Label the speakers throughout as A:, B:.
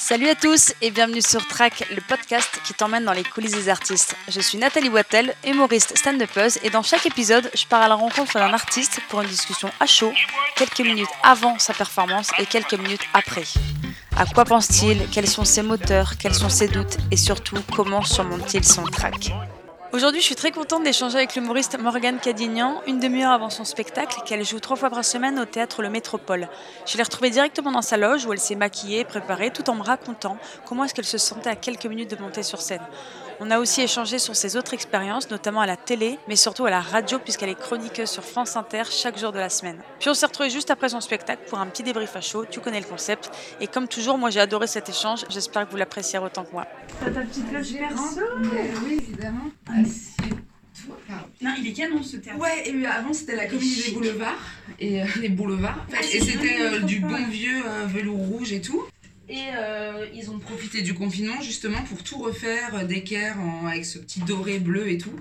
A: Salut à tous et bienvenue sur Track, le podcast qui t'emmène dans les coulisses des artistes. Je suis Nathalie Wattel, humoriste stand-upeuse et dans chaque épisode, je pars à la rencontre d'un artiste pour une discussion à chaud, quelques minutes avant sa performance et quelques minutes après. À quoi pense-t-il? Quels sont ses moteurs? Quels sont ses doutes? Et surtout, comment surmonte-t-il son track? Aujourd'hui, je suis très contente d'échanger avec l'humoriste Morgane Cadignan, une demi-heure avant son spectacle, qu'elle joue trois fois par semaine au théâtre Le Métropole. Je l'ai retrouvée directement dans sa loge où elle s'est maquillée, préparée, tout en me racontant comment est-ce qu'elle se sentait à quelques minutes de monter sur scène. On a aussi échangé sur ses autres expériences, notamment à la télé, mais surtout à la radio, puisqu'elle est chroniqueuse sur France Inter chaque jour de la semaine. Puis on s'est retrouvés juste après son spectacle pour un petit débrief à chaud, tu connais le concept. Et comme toujours, moi j'ai adoré cet échange, j'espère que vous l'apprécierez autant que moi.
B: T'as ta petite loge perso
C: Oui, évidemment. Assieds-toi.
B: Non, il est canon ce théâtre.
C: Ouais, et avant c'était la comédie des boulevards. Et euh, les boulevards. et c'était euh, du bon vieux euh, velours rouge et tout. Et euh, ils ont profité du confinement justement pour tout refaire euh, d'équerre en- avec ce petit doré bleu et tout.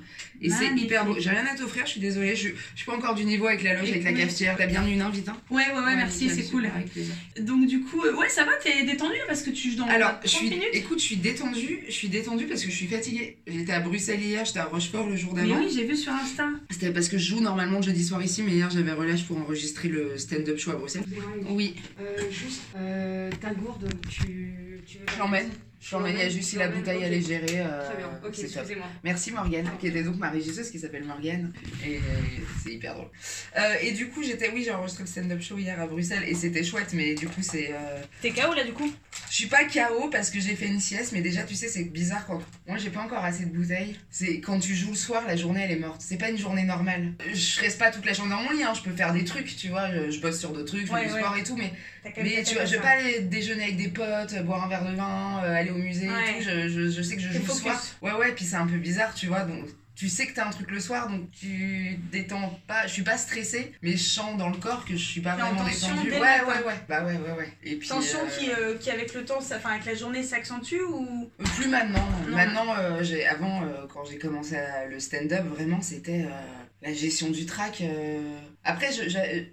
C: Et c'est hyper beau. J'ai rien à t'offrir, je suis désolée. Je, je suis pas encore du niveau avec la loge, avec la cafetière. T'as bien une invite, hein
B: Ouais, ouais, ouais, merci, c'est cool.
C: Avec plaisir.
B: Donc du coup, euh, ouais, ça va, t'es détendu parce que tu joues dans
C: Alors,
B: 30
C: je suis,
B: minutes
C: écoute, je suis détendue. Je suis détendue parce que je suis fatiguée. J'étais à Bruxelles hier, j'étais à Rochefort le jour
B: Mais
C: d'avant.
B: oui, j'ai vu sur Insta.
C: C'était parce que je joue normalement le jeudi soir ici, mais hier j'avais relâche pour enregistrer le stand-up show à Bruxelles. Oui,
D: Euh, juste, euh, ta gourde, tu, tu veux
C: je l'emmène. Je l'emmène, il y a juste si la bouteille elle est gérée. euh,
D: Très bien, ok, excusez-moi.
C: Merci Morgane, qui était donc ma régisseuse qui s'appelle Morgane. Et c'est hyper drôle. Euh, et du coup, j'étais, oui, j'ai enregistré le stand-up show hier à Bruxelles et c'était chouette, mais du coup, c'est. euh,
B: T'es KO là du coup?
C: Je suis pas KO parce que j'ai fait une sieste, mais déjà, tu sais, c'est bizarre quand. Moi, j'ai pas encore assez de bouteilles. C'est quand tu joues le soir, la journée, elle est morte. C'est pas une journée normale. Je reste pas toute la journée dans mon lit, hein. je peux faire des trucs, tu vois. Je, je bosse sur d'autres trucs, je
B: Ouais,
C: fais du
B: ouais.
C: sport et tout, mais, mais tu vois, je vais pas aller déjeuner avec des potes, euh, boire un verre de vin, euh, aller au musée
B: Ouais.
C: et tout. Je, je, je sais que je joue le soir. Ouais, ouais, puis c'est un peu bizarre, tu vois. Donc, tu sais que t'as un truc le soir, donc tu détends pas. Je suis pas stressée, mais je sens dans le corps que je suis pas vraiment détendue. Ouais,
B: matin.
C: ouais, ouais. Bah ouais, ouais, ouais. Et puis,
B: Tension
C: euh,
B: qui, euh, qui avec le temps, ça- enfin avec la journée s'accentue ou?
C: Plus maintenant.
B: Non.
C: Maintenant, euh, j'ai avant, quand j'ai commencé à- le stand-up, vraiment, c'était la gestion du track. Après,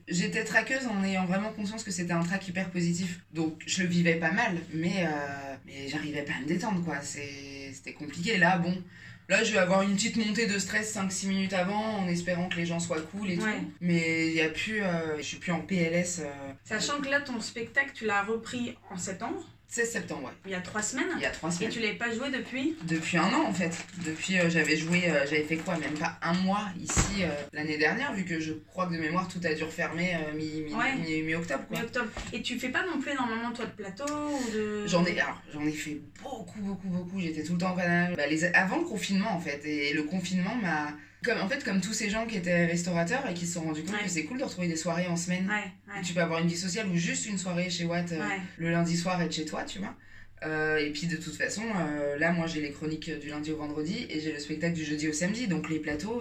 C: j'étais traqueuse en ayant vraiment conscience que c'était un track hyper positif. Donc, je le vivais pas mal, mais, mais j'arrivais pas à me détendre, quoi. C'était compliqué. Là, bon. Là, je vais avoir une petite montée de stress 5-6 minutes avant en espérant que les gens soient cool et
B: Ouais.
C: tout. Mais il y a plus. euh, je suis plus en PLS. euh,
B: Sachant que là, ton spectacle, tu l'as repris en septembre,
C: 16 septembre, ouais.
B: il y a trois semaines,
C: Il y a 3
B: et
C: semaines.
B: tu l'avais pas joué depuis.
C: Depuis un an en fait. Depuis euh, j'avais joué, euh, j'avais fait quoi? Même pas un mois ici euh, l'année dernière, vu que je crois que de mémoire tout a dû refermer mi- mi-
B: Ouais.
C: mi- quoi.
B: Mi-octobre. Et tu fais pas non plus énormément toi de plateau ou de.
C: J'en ai, alors, j'en ai fait beaucoup, beaucoup, beaucoup. J'étais tout le temps au Canada. Bah, les, avant le confinement en fait. Et le confinement m'a. Comme, en fait, comme tous ces gens qui étaient restaurateurs et qui se sont rendus compte
B: Ouais.
C: que c'est cool de retrouver des soirées en semaine.
B: Ouais, ouais.
C: Tu peux avoir une vie sociale ou juste une soirée chez Watt euh, le lundi soir être chez toi, tu vois. Euh, et puis de toute façon, euh, là moi j'ai les chroniques du lundi au vendredi et j'ai le spectacle du jeudi au samedi, donc les plateaux,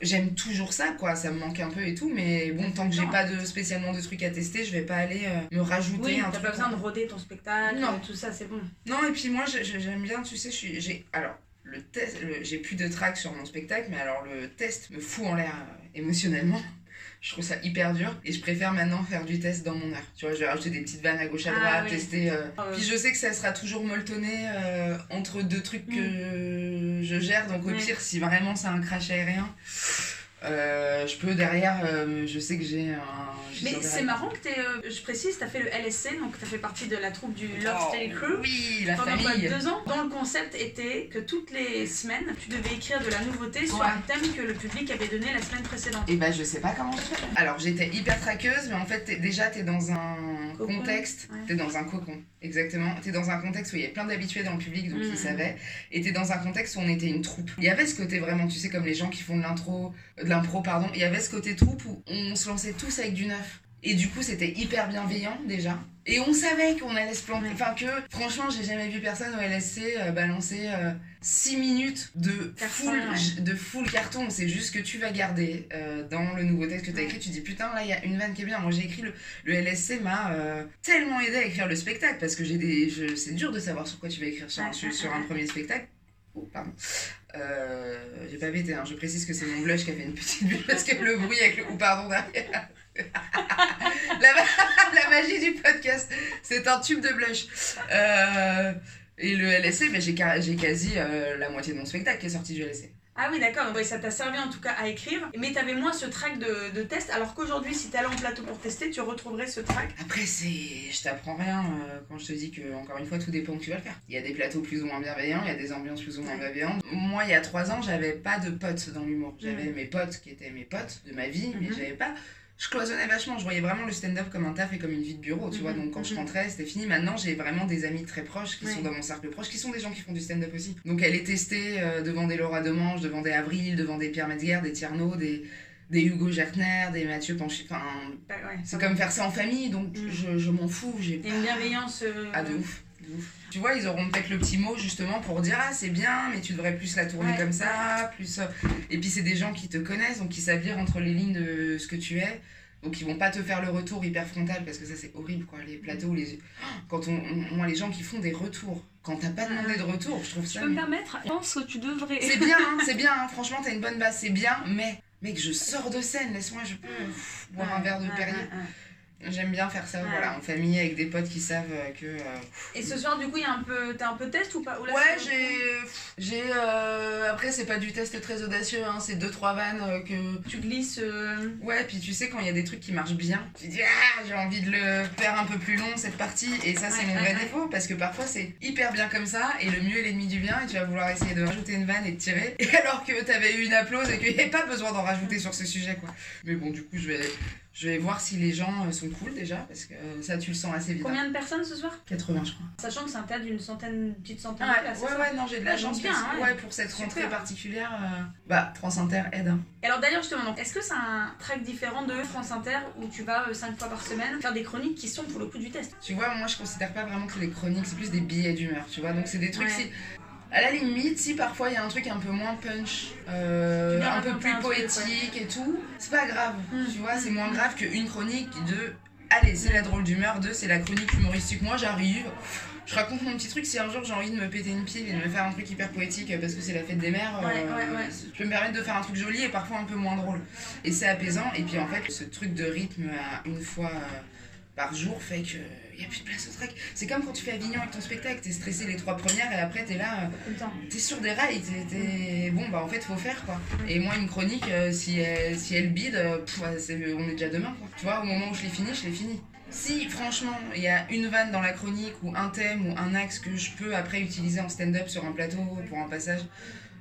C: j'aime toujours ça quoi, ça me manque un peu et tout, mais bon, tant que j'ai pas de, spécialement de trucs à tester, je vais pas aller euh, me rajouter
B: Oui,
C: un
B: t'as
C: truc.
B: pas besoin de roder ton spectacle,
C: Non.
B: tout ça, c'est bon.
C: Non, et puis moi j'aime bien, tu sais, je suis. j'ai Alors, le test, j'ai plus de track sur mon spectacle, mais alors le test me fout en l'air euh, émotionnellement. Je trouve ça hyper dur et je préfère maintenant faire du test dans mon heure. Tu vois, je vais rajouter des petites vannes à gauche à
B: Ah,
C: droite,
B: oui.
C: tester. euh,
B: ouais.
C: Puis je sais que ça sera toujours molletonné euh, entre deux trucs que je gère, donc au
B: Mm.
C: Pire, si vraiment c'est un crash aérien, euh, je peux derrière, euh, je sais que j'ai un.
B: Mais c'est marrant que t'aies, euh, je précise, t'as fait le LSC, donc t'as fait partie de la troupe du Love
C: Oh,
B: Crew.
C: Oui, la
B: Pendant quoi,
C: famille.
B: deux ans, dont le concept était que toutes les semaines, tu devais écrire de la nouveauté sur
C: Ouais.
B: un thème que le public avait donné la semaine précédente.
C: Et bah je sais pas comment je fais. Alors j'étais hyper traqueuse, mais en fait t'es- déjà t'es dans un
B: Cocon,
C: contexte,
B: ouais.
C: t'es dans un cocon, exactement. T'es dans un contexte où il y a plein d'habitués dans le public, donc ils savaient. Et t'es dans un contexte où on était une troupe. Il y avait ce côté vraiment, tu sais, comme les gens qui font de l'intro, de l'impro, pardon. Il y avait ce côté troupe où on se lançait tous avec du neuf. Et du coup c'était hyper bienveillant déjà. Et on savait qu'on allait se planter. Enfin que, franchement, j'ai jamais vu personne au LSC euh, balancer 6 minutes de
B: Carton,
C: full,
B: ouais.
C: de full carton. C'est juste que tu vas garder euh, dans le nouveau texte que tu as écrit. Tu dis putain, là il y a une vanne qui est bien. Moi j'ai écrit le, le LSC m'a euh, tellement aidé à écrire le spectacle parce que j'ai des. C'est dur de savoir sur quoi tu vas écrire sur, sur, un premier spectacle. Oh, pardon. Euh, j'ai pas bêté, hein. je précise que c'est mon blush qui a fait une petite bulle parce que le bruit avec le ou pardon derrière. la, magie du podcast. C'est un tube de blush. Euh, et le LSC, ben, j'ai ca- j'ai quasi euh, la moitié de mon spectacle qui est sorti du LSC.
B: Ah oui, d'accord. Ouais, ça t'a servi en tout cas à écrire. Mais t'avais moins ce track de, de test. Alors qu'aujourd'hui, si t'allais en plateau pour tester, tu retrouverais ce track.
C: Après, c'est, je t'apprends rien euh, quand je te dis que, encore une fois, tout dépend que tu vas le faire. Il y a des plateaux plus ou moins bienveillants, il y a des ambiances plus ou moins bienveillantes. Moi, il y a trois ans, j'avais pas de potes dans l'humour. J'avais mes potes qui étaient mes potes de ma vie, mais
B: Mhm.
C: j'avais pas. Je cloisonnais vachement, je voyais vraiment le stand-up comme un taf et comme une vie de bureau, tu
B: Mhm,
C: vois. Donc quand je
B: mhm.
C: rentrais, c'était fini. Maintenant, j'ai vraiment des amis très proches qui
B: Ouais.
C: sont dans mon cercle proche, qui sont des gens qui font du stand-up aussi. Donc elle est testée euh, devant des Laura Demange, devant des Avril, devant des Pierre Metzger, des Tierno, des, des Hugo Gertner, des Mathieu Panchi. Enfin,
B: Bah, ouais,
C: c'est comme faire ça en famille, donc
B: Mm.
C: je, je m'en fous. J'ai
B: une bienveillance. euh,
C: ah, de ouf. Tu vois, ils auront peut-être le petit mot justement pour dire Ah, c'est bien, mais tu devrais plus la tourner
B: Ouais.
C: comme ça. plus euh. Et puis, c'est des gens qui te connaissent, donc qui savent lire entre les lignes de ce que tu es. Donc, ils vont pas te faire le retour hyper frontal parce que ça, c'est horrible, quoi. Les plateaux, les. Quand on. Moi, les gens qui font des retours, quand t'as pas demandé de retour, je trouve ça.
B: peux me permettre Je pense que tu devrais.
C: C'est bien, hein, c'est bien, hein, franchement, t'as une bonne base, c'est bien, mais. Mec, je sors de scène, laisse-moi, je peux pff, boire un verre de Perrier. J'aime bien faire ça, voilà, en famille, avec des potes qui savent euh, que. euh,
B: Et ce soir, du coup, il y a un peu. T'as un peu de test ou pas Ou là,
C: Ouais, j'ai. J'ai. euh, Après, c'est pas du test très audacieux, hein, c'est deux trois vannes que.
B: Tu glisses. euh,
C: Ouais, puis tu sais, quand il y a des trucs qui marchent bien, tu dis Ah, j'ai envie de le faire un peu plus long cette partie, et ça, c'est
B: Ouais,
C: mon vrai
B: ouais.
C: défaut, parce que parfois, c'est hyper bien comme ça, et le mieux est l'ennemi du bien, et tu vas vouloir essayer de rajouter une vanne et de tirer, et alors que t'avais eu une applause et qu'il n'y avait pas besoin d'en rajouter sur ce sujet, quoi. Mais bon, du coup, je vais. Je vais voir si les gens euh, sont cool déjà, parce que euh, ça, tu le sens assez vite. hein.
B: Combien de personnes ce soir?
C: 80, je crois.
B: Sachant que c'est un théâtre d'une centaine, petite centaine
C: Ouais,
B: de places,
C: ouais,
B: ça
C: ouais, non, j'ai de la
B: Ouais,
C: chance.
B: donc bien,
C: parce que-
B: ouais.
C: ouais, pour cette
B: Super.
C: rentrée particulière, euh, bah, France Inter aide. hein.
B: Et alors d'ailleurs justement, donc, est-ce que c'est un track différent de France Inter où tu vas 5 fois par semaine faire des chroniques qui sont pour le coup du test?
C: Tu vois, moi, je considère pas vraiment que c'est des chroniques, c'est plus des billets d'humeur, tu vois. Donc, c'est des trucs,
B: Ouais.
C: si. À la limite, si parfois il y a un truc un peu moins punch, euh, un peu plus poétique et tout, c'est pas grave.
B: Mm.
C: Tu vois, c'est moins grave qu'une chronique de. Allez, c'est la drôle d'humeur, de c'est la chronique humoristique. Moi, j'arrive. Je raconte mon petit truc, si un jour j'ai envie de me péter une pile et de me faire un truc hyper poétique parce que c'est la fête des mères,
B: Ouais,
C: euh,
B: ouais, ouais.
C: je peux me permettre de faire un truc joli et parfois un peu moins drôle. Et c'est apaisant, et puis en fait, ce truc de rythme à une fois euh, par jour fait que il y a plus de place au track. C'est comme quand tu fais Avignon avec ton spectacle, t'es stressé les trois premières et après t'es là, euh, t'es sur des rails, t'es, bon bah en fait faut faire quoi. Et moi une chronique, euh, si, elle, si elle bide, euh, pff, on est déjà demain quoi. Tu vois, au moment où je l'ai fini, je l'ai fini. Si franchement il y a une vanne dans la chronique ou un thème ou un axe que je peux après utiliser en stand-up sur un plateau pour un passage,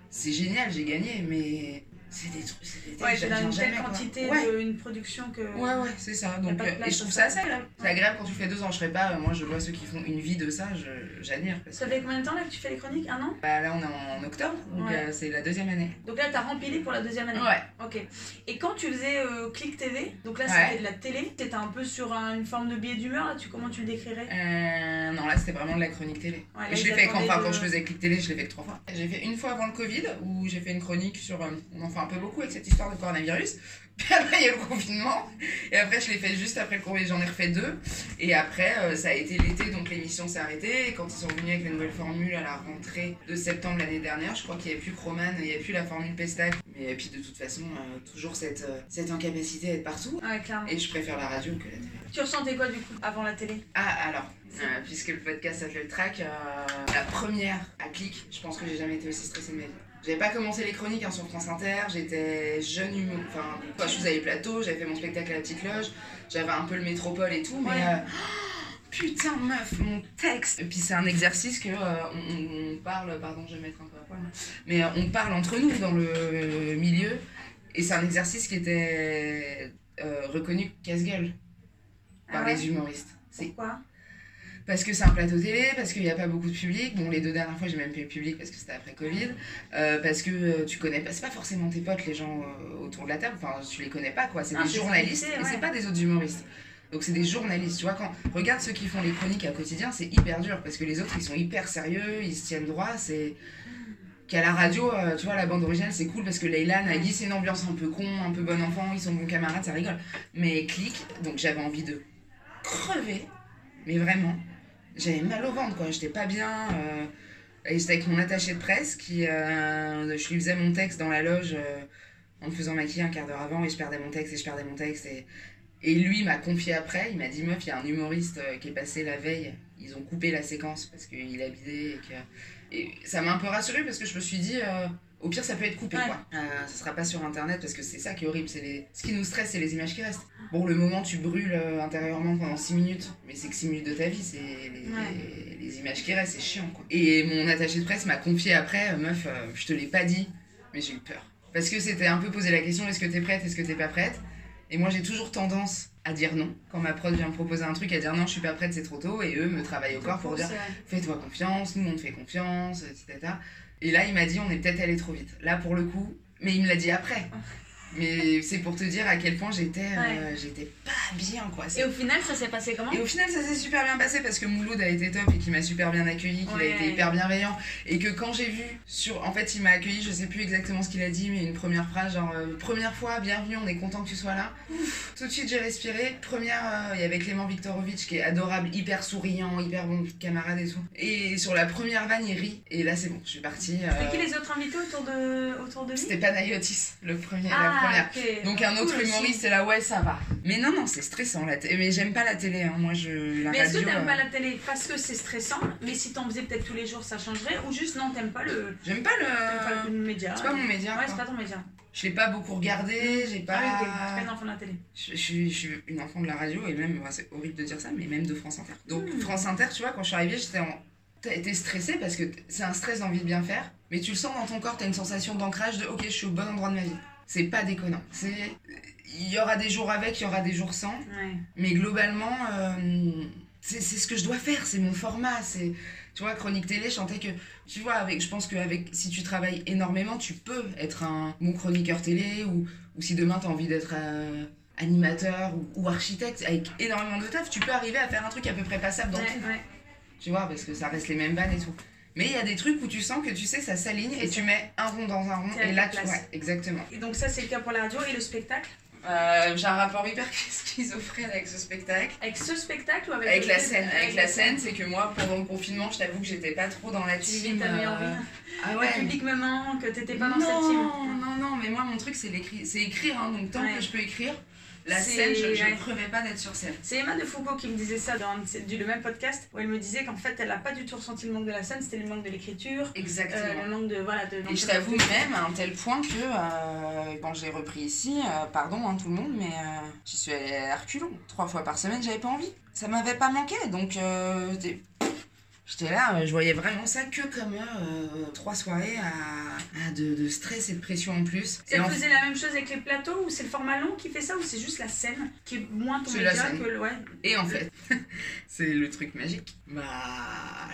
C: c'est génial, j'ai gagné, mais c'est des trucs, c'est des
B: Ouais, dans une telle quantité
C: Ouais.
B: de une production que.
C: Ouais, ouais, c'est ça. Donc, euh, et je trouve ça assez agréable. C'est agréable quand tu fais deux ans, je ferai pas. euh, Moi, je vois ceux qui font une vie de ça, je- j'admire. Parce que
B: Ça fait combien de temps là que tu fais les chroniques? Un an?
C: Bah, là, on est en octobre, donc
B: Ouais.
C: euh, c'est la deuxième année.
B: Donc là, t'as rempli pour la deuxième année?
C: Ouais.
B: Ok. Et quand tu faisais euh, Click TV, donc là,
C: Ouais.
B: c'était de la télé, t'étais un peu sur un- une forme de biais d'humeur, là, tu, comment tu le décrirais?
C: Euh, non, là, c'était vraiment de la chronique télé.
B: Ouais, là,
C: Et je l'ai fait quand,
B: de-
C: quand je faisais clic télé, je l'ai fait que trois fois. J'ai fait une fois avant le Covid, où j'ai fait une chronique sur. euh, on en fait un peu beaucoup avec cette histoire de coronavirus. Puis après, il y a eu le confinement. Et après, je l'ai fait juste après le Covid, j'en ai refait deux. Et après, euh, ça a été l'été, donc l'émission s'est arrêtée. Et quand ils sont venus avec la nouvelle formule à la rentrée de septembre l'année dernière, je crois qu'il n'y avait plus Croman, il n'y avait plus la formule Pestac. Mais puis de toute façon, euh, toujours cette, euh, cette incapacité à être partout.
B: Ouais, clairement.
C: Et je préfère la radio que la télé.
B: Tu ressentais quoi du coup avant la télé?
C: Ah, alors, puisque le podcast s'appelle le track, la première à clic, je pense que j'ai jamais été aussi stressée de ma vie. J'avais pas commencé les chroniques hein, sur France Inter, j'étais jeune humain, enfin, quand je faisais les plateaux, j'avais fait mon spectacle à la petite loge, j'avais un peu le métropole et tout, mais.
B: Ouais.
C: euh, Putain meuf, mon texte Et puis c'est un exercice que euh, on, on parle, pardon je vais mettre un peu à poil, hein. mais euh, on parle entre nous dans le milieu, et c'est un exercice qui était euh, reconnu casse-gueule par
B: Ah ouais?
C: les humoristes. C'est
B: Pourquoi?
C: Parce que c'est un plateau télé, parce qu'il n'y a pas beaucoup de public. Bon, les deux dernières fois, j'ai même fait le public parce que c'était après Covid. Euh, parce que euh, tu connais pas, c'est pas forcément tes potes, les gens euh, autour de la table. Enfin, tu les connais pas, quoi. C'est des journalistes
B: invité,
C: et
B: ouais.
C: c'est pas des autres humoristes. Donc, c'est des journalistes. Tu vois, quand regarde ceux qui font les chroniques à quotidien, c'est hyper dur parce que les autres, ils sont hyper sérieux, ils se tiennent droit. C'est. Qu'à la radio, tu vois, la bande originale, c'est cool parce que Leila, Nagui, c'est une ambiance un peu con, un peu bon enfant, ils sont bons camarades, ça rigole. Mais clic, donc j'avais envie de crever, mais vraiment. J'avais mal au ventre, quoi. J'étais pas bien. euh, et j'étais avec mon attaché de presse qui. euh, je lui faisais mon texte dans la loge euh, en me faisant maquiller un quart d'heure avant et je perdais mon texte et je perdais mon texte. Et, lui m'a confié après, il m'a dit meuf, il y a un humoriste qui est passé la veille, ils ont coupé la séquence parce qu'il a bidé et que. Et ça m'a un peu rassurée parce que je me suis dit, euh, au pire ça peut être coupé
B: Ouais.
C: quoi. Euh, ça sera pas sur internet parce que c'est ça qui est horrible, c'est les... ce qui nous stresse, c'est les images qui restent. Bon, le moment tu brûles euh, intérieurement pendant 6 minutes, mais c'est que 6 minutes de ta vie, c'est les,
B: Ouais.
C: les- les images qui restent, c'est chiant quoi. Et mon attaché de presse m'a confié après, euh, meuf, euh, je te l'ai pas dit, mais j'ai eu peur. Parce que c'était un peu poser la question, est-ce que t'es prête, est-ce que t'es pas prête? Et moi, j'ai toujours tendance à dire non. Quand ma prod vient me proposer un truc, à dire non, je suis pas prête, c'est trop tôt. Et eux me travaillent au corps pour dire fais-toi confiance, nous on te fait confiance, etc. Et là, il m'a dit on est peut-être allé trop vite. Là, pour le coup, mais il me l'a dit après. Mais c'est pour te dire à quel point j'étais euh, j'étais pas bien, quoi.
B: Et au final, ça s'est passé comment?
C: Et au final, ça s'est super bien passé parce que Mouloud a été top et qu'il m'a super bien accueilli, qu'il
B: Ouais.
C: a été hyper bienveillant. Et que quand j'ai vu sur. En fait, il m'a accueilli, je sais plus exactement ce qu'il a dit, mais une première phrase genre euh, Première fois, bienvenue, on est content que tu sois là. Ouf, tout de suite, j'ai respiré. Première, euh, il y avait Clément Viktorovitch qui est adorable, hyper souriant, hyper bon camarade et tout. Et sur la première vanne, il rit. Et là, c'est bon, je suis partie. euh,
B: C'était qui les autres invités autour de, autour de lui?
C: C'était Panayotis, le premier,
B: Ah,
C: première.
B: ok.
C: Donc un autre
B: Cool
C: humoriste, c'est là, ouais, ça va. Mais non, non, c'est stressant la. Mais j'aime pas la télé, hein. moi je. La
B: Mais est-ce que t'aimes
C: euh,
B: pas la télé parce que c'est stressant, mais si t'en faisais peut-être tous les jours, ça changerait Ou juste non, t'aimes pas le,
C: J'aime pas le.
B: média
C: C'est pas mon média.
B: Ouais, c'est pas ton média.
C: Je l'ai pas beaucoup regardé, j'ai pas.
B: Ah oui, ok, t'es pas une enfant de la télé.
C: je, je suis, je suis une enfant de la radio et même, c'est horrible de dire ça, mais même de France Inter. Donc
B: Hmm.
C: France Inter, tu vois, quand je suis arrivée, j'étais en. T'as été stressée parce que c'est un stress d'envie de bien faire, mais tu le sens dans ton corps, t'as une sensation d'ancrage de ok, je suis au bon endroit de ma vie. C'est pas déconnant. C'est. Il y aura des jours avec, il y aura des jours sans.
B: Ouais.
C: Mais globalement, euh, c'est ce que je dois faire, c'est mon format. C'est, tu vois, chronique télé, je sentais que, tu vois, avec, je pense que avec, si tu travailles énormément, tu peux être un bon chroniqueur télé ou, ou si demain tu as envie d'être euh, animateur ou, ou architecte, avec énormément de taf, tu peux arriver à faire un truc à peu près passable dans
B: Ouais,
C: tout,
B: ouais.
C: tu vois, parce que ça reste les mêmes vannes et tout. Mais il y a des trucs où tu sens que tu sais, ça s'aligne et tu mets un rond dans un rond et là, tu ouais, exactement.
B: Et donc ça, c'est le cas pour la radio et le spectacle
C: Euh, J'ai un rapport hyper schizophrène avec ce spectacle.
B: Avec ce spectacle ou avec,
C: la scène, avec la scène, c'est que moi, pendant le confinement, je t'avoue que j'étais pas trop dans la
B: Tu
C: team.
B: meilleure
C: euh. Ah ouais.
B: public me manque, t'étais pas dans
C: non,
B: cette team.
C: non, non, mais moi, mon truc, c'est l'écrit, c'est écrire, hein, donc tant
B: Ouais.
C: que je peux écrire, la scène, je, je
B: ouais.
C: crevais pas d'être sur scène.
B: C'est Emma de Foucault qui me disait ça dans du- le même podcast, où elle me disait qu'en fait, elle a pas du tout ressenti le manque de la scène, c'était le manque de l'écriture,
C: Exactement.
B: euh, le manque de. Voilà, de
C: Et je t'avoue même à un tel point que euh, quand j'ai repris ici, euh, pardon hein, tout le monde, mais euh, j'y suis allée à reculons. Trois fois par semaine, j'avais pas envie. Ça m'avait pas manqué, donc j'étais- là, euh, je voyais vraiment ça que comme euh, trois soirées à, à de, de stress et de pression en plus. En
B: faisait la même chose avec les plateaux, ou c'est le format long qui fait ça, ou c'est juste la scène qui est moins ton média que le. Ouais.
C: Et en fait, c'est le truc magique. Bah,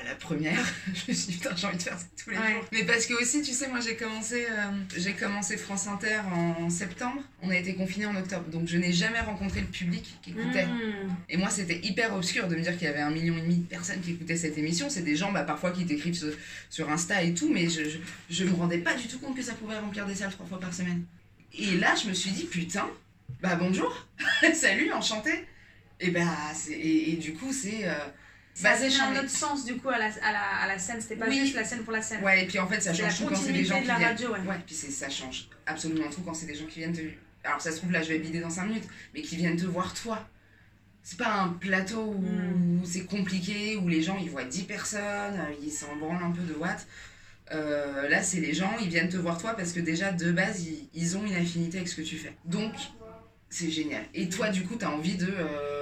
C: la première, je me suis dit, putain, j'ai envie de faire ça tous les
B: Ouais.
C: jours. Mais parce que aussi, tu sais, moi j'ai commencé, euh, j'ai commencé France Inter en septembre. On a été confinés en octobre. Donc je n'ai jamais rencontré le public qui écoutait.
B: Mmh.
C: Et moi, c'était hyper obscur de me dire qu'il y avait un million et demi de personnes qui écoutaient cette émission. C'est des gens, bah, parfois, qui t'écrivent sur, sur Insta et tout, mais je, je, je me rendais pas du tout compte que ça pouvait remplir des salles trois fois par semaine. Et là, je me suis dit, putain, bah bonjour, salut, enchanté. Et bah, et, et du coup, c'est. euh,
B: Ça
C: sur
B: un autre sens du coup à la, à la, à la scène, c'était pas
C: Oui.
B: juste la scène pour la scène.
C: Ouais, et puis en fait, ça change tout quand c'est des gens
B: de
C: qui
B: la
C: viennent.
B: radio, ouais.
C: Ouais, puis ça change absolument tout quand c'est des gens qui viennent te. Alors ça se trouve, là, je vais bider dans 5 minutes, mais qui viennent te voir toi. C'est pas un plateau où
B: Mm.
C: c'est compliqué, où les gens ils voient 10 personnes, euh, ils s'en branlent un peu de watts. Euh, là, c'est les gens, ils viennent te voir toi parce que déjà, de base, ils, ils ont une affinité avec ce que tu fais. Donc, c'est génial. Et toi, du coup, t'as envie de. euh,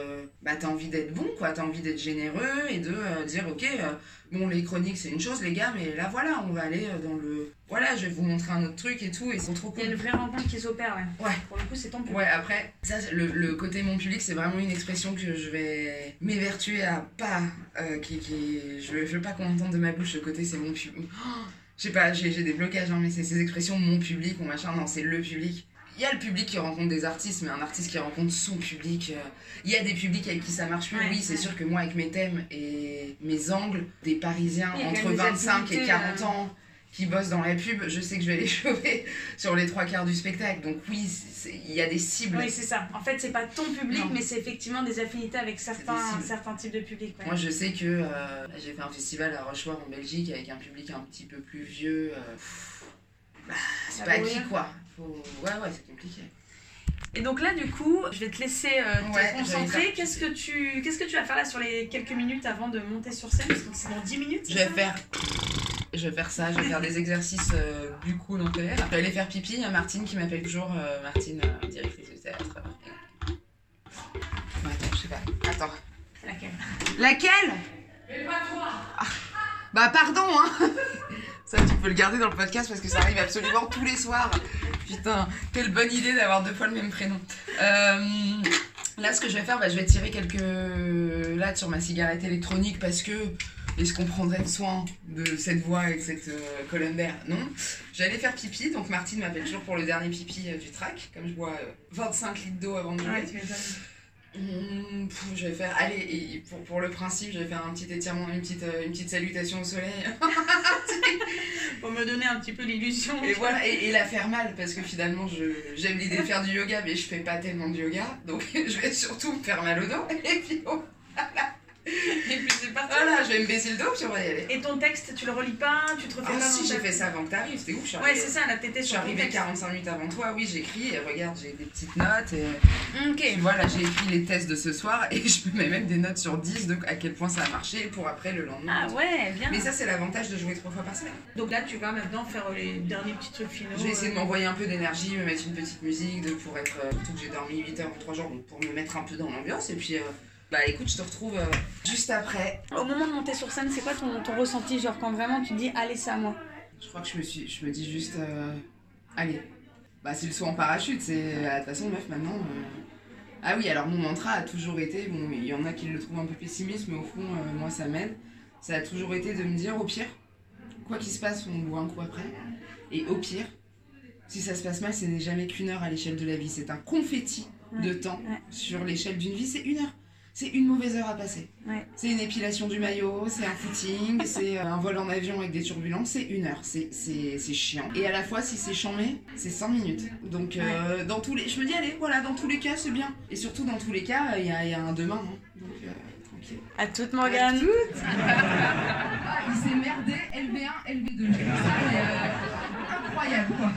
C: bah, t'as envie d'être bon, quoi. T'as envie d'être généreux et de euh, dire, ok, euh, bon, les chroniques, c'est une chose, les gars, mais là, voilà, on va aller euh, dans le. Voilà, je vais vous montrer un autre truc et tout, et c'est trop
B: Il y a
C: cool.
B: une vraie rencontre qui s'opère, ouais.
C: Ouais.
B: Pour le coup, c'est ton public.
C: Ouais, après, ça, le, le côté mon public, c'est vraiment une expression que je vais m'évertuer à pas. euh, qui, qui, je, veux- je veux pas qu'on entende de ma bouche le côté c'est mon public. Oh, je sais pas, j'ai j'ai des blocages, hein, mais c'est ces expressions mon public ou machin, non, c'est le public. Il y a le public qui rencontre des artistes, mais un artiste qui rencontre son public. euh, Il y a des publics avec qui ça marche plus.
B: Ouais,
C: oui, c'est sûr que moi, avec mes thèmes et mes angles, des Parisiens entre
B: même des
C: 25 et
B: affinités,
C: 40
B: euh.
C: ans qui bossent dans la pub, je sais que je vais les choper sur les trois quarts du spectacle. Donc oui, il y a des cibles.
B: Oui, c'est ça. En fait, c'est pas ton public,
C: Non.
B: mais c'est effectivement des affinités avec certains, types de publics. ouais.
C: Moi, je sais que euh, j'ai fait un festival à Rochefort en Belgique avec un public un petit peu plus vieux. euh, bah, c'est pas acquis quoi. Faut... Ouais, ouais, c'est compliqué.
B: Et donc là, du coup, je vais te laisser euh, te
C: Ouais,
B: concentrer. Qu'est-ce que tu qu'est-ce que tu vas faire là sur les quelques minutes avant de monter sur scène? Parce que c'est dans 10 minutes.
C: Je vais faire. Je vais faire ça, je vais faire des exercices euh, buccaux dentaires. Je vais aller faire pipi. Il y a Martine qui m'appelle toujours. euh, Martine, euh, directrice du théâtre. Ouais, attends, je sais pas. Attends.
B: Laquelle?
C: Laquelle? Ah, Bah, pardon, hein Ça, tu peux le garder dans le podcast parce que ça arrive absolument tous les soirs. Putain, quelle bonne idée d'avoir deux fois le même prénom. Euh, là, ce que je vais faire, bah, je vais tirer quelques lattes sur ma cigarette électronique parce que. Est-ce qu'on prendrait soin de cette voix et de cette euh, colonne d'air? Non. J'allais faire pipi, donc Martine m'appelle toujours pour le dernier pipi euh, du track, comme je bois euh, 25 litres d'eau avant de jouer.
B: Ouais.
C: Mmh, pff, je vais faire, allez, et pour, pour le principe, je vais faire un petit étirement, une petite, euh, une petite salutation au soleil.
B: Pour me donner un petit peu l'illusion.
C: Et voilà, et, et la faire mal, parce que finalement, j'aime l'idée de faire du yoga, mais je fais pas tellement de yoga, donc je vais surtout me faire mal au dos, et puis oh,
B: Et puis c'est parti.
C: voilà, je vais me baisser le dos, puis on va y aller.
B: Et ton texte, tu le relis pas Tu te refais
C: Ah
B: pas
C: si, j'ai fait ça avant que t'arrives, c'était ouf,
B: Ouais, c'est ça, là, t'étais
C: Je suis arrivée
B: texte.
C: 45 minutes avant toi, oui, j'écris, et regarde, j'ai des petites notes, et
B: Ok.
C: puis voilà, j'ai écrit les tests de ce soir, et je me mets même des notes sur 10 de à quel point ça a marché, pour après le lendemain.
B: Ah ouais, bien.
C: Mais ça, c'est l'avantage de jouer trois fois par semaine.
B: Donc là, tu vas maintenant faire les derniers petits trucs finaux.
C: Je vais essayer de
B: euh,
C: m'envoyer un peu d'énergie, me mettre une petite musique de, pour être. euh, surtout que j'ai dormi 8 heures en 3 jours, donc pour me mettre un peu dans l'ambiance. Et puis, euh, bah écoute, je te retrouve euh, juste après.
B: Au moment de monter sur scène, c'est quoi ton, ton ressenti Genre quand vraiment tu dis, allez, c'est à moi?
C: Je crois que je me, suis, je me dis juste. euh, allez. Bah, c'est le saut en parachute. C'est. euh, De toute façon, meuf, maintenant. euh, Ah oui, alors mon mantra a toujours été. Bon, il y en a qui le trouvent un peu pessimiste, mais au fond, euh, moi, ça m'aide. Ça a toujours été de me dire, au pire, quoi qu'il se passe, on boit un coup après. Et au pire, si ça se passe mal, ce n'est jamais qu'une heure à l'échelle de la vie. C'est un confetti de temps
B: ouais.
C: sur l'échelle d'une vie. C'est une heure. C'est une mauvaise heure à passer.
B: Ouais.
C: C'est une épilation du maillot, c'est un footing, c'est euh, un vol en avion avec des turbulences, c'est une heure. C'est, chiant. Et à la fois, si c'est chambé, c'est 100 minutes. Donc, euh, dans tous les... je me dis, allez, voilà, dans tous les cas, c'est bien. Et surtout, dans tous les cas, il y a, il y a un demain. hein. Donc, euh, tranquille.
B: À toute Morgane.
C: Ah, il s'est merdé, LB1, LB2. Ça, mais, euh, incroyable, quoi.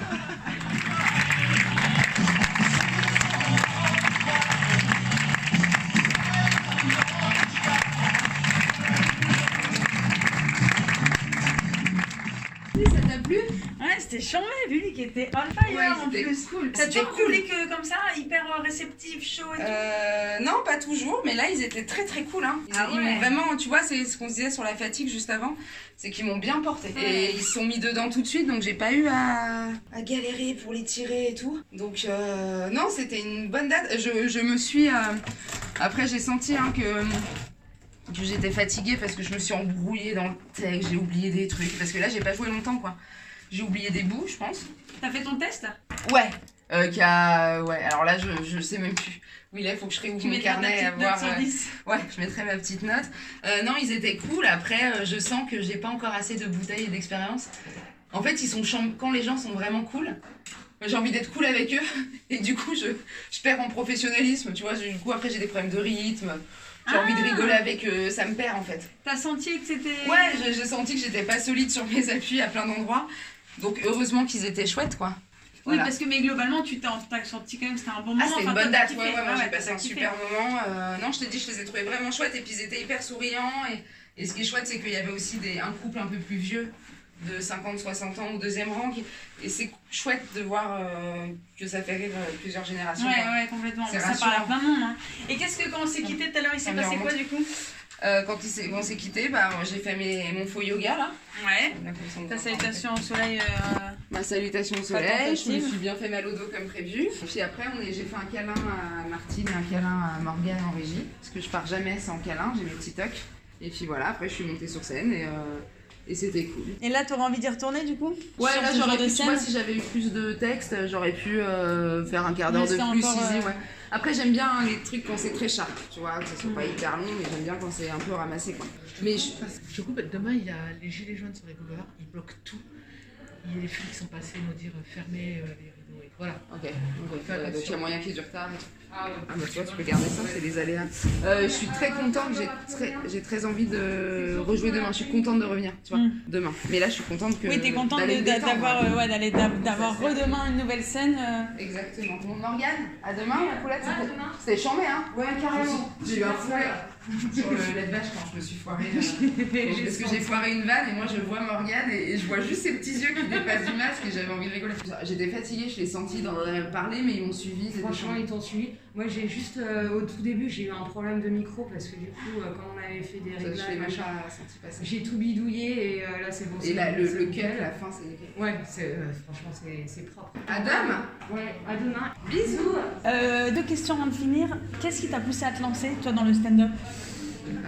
B: C'était chambé, vu lui qui était on fire
C: Ouais,
B: en plus.
C: cool.
B: T'as toujours
C: cool.
B: coulé que comme ça, hyper euh, réceptif, chaud et tout.
C: Euh, non, pas toujours, mais là ils étaient très très cool. Hein. Ils,
B: Ah
C: ils
B: ouais.
C: m'ont vraiment, tu vois, c'est ce qu'on se disait sur la fatigue juste avant, c'est qu'ils m'ont bien porté. Et ils se sont mis dedans tout de suite, donc j'ai pas eu à, à galérer pour les tirer et tout. Donc euh, non, c'était une bonne date. Je, je me suis. euh, Après, j'ai senti hein, que. que j'étais fatiguée parce que je me suis embrouillée dans le texte, j'ai oublié des trucs. Parce que là, j'ai pas joué longtemps, quoi. J'ai oublié des bouts, je pense.
B: T'as fait ton test
C: Ouais. Euh, qui a... Ouais, alors là, je, je sais même plus. Oui, là, il faut que je réouvre mon carnet à voir. euh,
B: 10.
C: Ouais, je mettrai ma petite note. Euh, non, ils étaient cool. Après, euh, je sens que j'ai pas encore assez de bouteilles et d'expérience. En fait, ils sont cham- quand les gens sont vraiment cool, j'ai envie d'être cool avec eux. Et du coup, je, je perds en professionnalisme. Tu vois, du coup, après, j'ai des problèmes de rythme. J'ai envie de
B: Ah.
C: rigoler avec eux. Ça me perd, en fait.
B: T'as senti que c'était.
C: Ouais, j'ai senti que j'étais pas solide sur mes appuis à plein d'endroits. Donc, heureusement qu'ils étaient chouettes, quoi.
B: Oui, parce que, mais globalement, tu t'as senti quand même que c'était un bon moment.
C: Ah, c'était une
B: Enfin,
C: bonne date, ouais, ouais, moi
B: Ah
C: j'ai passé un super moment. Euh, non, je te dis, je les ai trouvés vraiment chouettes et puis ils étaient hyper souriants. Et, et ce qui est chouette, c'est qu'il y avait aussi des, un couple un peu plus vieux, de 50-60 ans au deuxième rang. qui- et c'est chouette de voir euh, que ça fait rire euh, plusieurs générations.
B: Ouais,
C: quoi.
B: ouais, complètement. Ça parle à plein de monde. Hein. Et qu'est-ce que quand on s'est quitté tout à l'heure, il s'est passé quoi du coup?
C: Euh, quand on s'est quitté, bah, j'ai fait mes, mon faux yoga là.
B: Ouais.
C: Là,
B: Ta salutation au soleil. euh,
C: Ma salutation au soleil, je me suis bien fait mal au dos comme prévu. Puis après, j'ai fait un câlin à Martine, un câlin à Morgane en régie. Parce que je pars jamais sans câlin, j'ai mes petits tocs. Et puis voilà, après je suis montée sur scène et, euh, et c'était cool.
B: Et là, t'aurais envie d'y retourner du coup?
C: Ouais,
B: Sur
C: là j'aurais pu, tu vois, si j'avais eu plus de texte, j'aurais pu euh, faire un quart d'heure de plus,
B: encore,
C: easy,
B: euh,
C: ouais. Après j'aime bien hein, les trucs quand c'est très sharp, tu vois, que ce soit pas hyper long, mais j'aime bien quand c'est un peu ramassé quoi. Mais je-
E: du coup, demain, il y a les gilets jaunes sur les boulevards, ils bloquent tout. Il y a les flics qui sont passés nous dire fermez euh, les voilà.
C: Ok, donc il y a moyen qu'il y ait du retard.
E: Ah ouais.
C: Ah bah tu vois, tu peux garder ça, c'est les aléas. Euh, je suis très contente, j'ai très, j'ai très envie de rejouer demain. Je suis contente de revenir, tu vois,
B: Mm.
C: demain. Mais là, je suis contente que.
B: Oui, t'es contente d'avoir euh, ouais, d'aller- d'av- d'avoir
C: Ça, c'est-
B: redemain une nouvelle scène. euh.
C: Exactement. Bon, Morgane, à demain, la poulette, c'était chambé, hein
D: Ouais, carrément.
C: J'ai eu un fouet sur le lait de vache quand je me suis foirée. euh, parce que j'ai foiré une vanne et moi je vois Morgane et, et je vois juste ses petits yeux qui dépassent du masque et j'avais envie de rigoler. J'étais fatiguée, je l'ai senti dans le parler, mais ils m'ont suivi.
D: Franchement, ils t'ont suivi. Moi, j'ai juste, euh, au tout début, j'ai eu un problème de micro parce que du coup, euh, quand on avait fait des réglages, machin, j'ai tout bidouillé et euh, là, c'est bon.
C: Et là, le, à la fin, c'est nickel.
D: Ouais, c'est, euh, franchement, c'est, c'est propre.
C: Adam
D: Ouais, à demain.
C: Bisous
B: Euh, deux questions avant de finir. Qu'est-ce qui t'a poussé à te lancer, toi, dans le stand-up?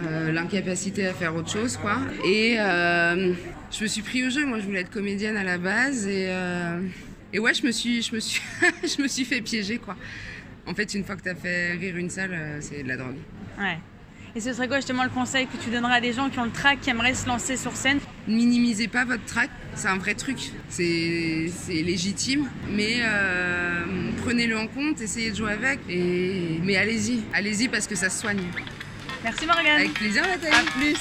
C: Euh, L'incapacité à faire autre chose, quoi. Et euh, je me suis pris au jeu. Moi, je voulais être comédienne à la base. Et, euh, et ouais, je me, suis, je, me suis, je me suis fait piéger, quoi. En fait, une fois que t'as fait rire une salle, euh, c'est de la drogue.
B: Ouais. Et ce serait quoi justement le conseil que tu donnerais à des gens qui ont le trac, qui aimeraient se lancer sur scène?
C: Minimisez pas votre trac, c'est un vrai truc. C'est c'est légitime, mais euh, prenez-le en compte, essayez de jouer avec. Et... Mais allez-y, allez-y parce que ça se soigne.
B: Merci Morgane.
C: Avec plaisir, Nathalie.
B: À plus.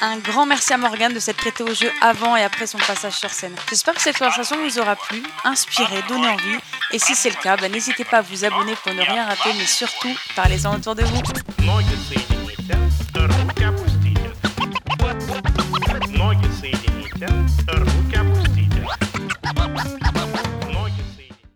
B: Un grand merci à Morgane de s'être prêtée au jeu avant et après son passage sur scène. J'espère que cette conversation vous aura plu, inspiré, donné envie. Et si c'est le cas, bah, n'hésitez pas à vous abonner pour ne rien rater, mais surtout, parlez-en autour de vous.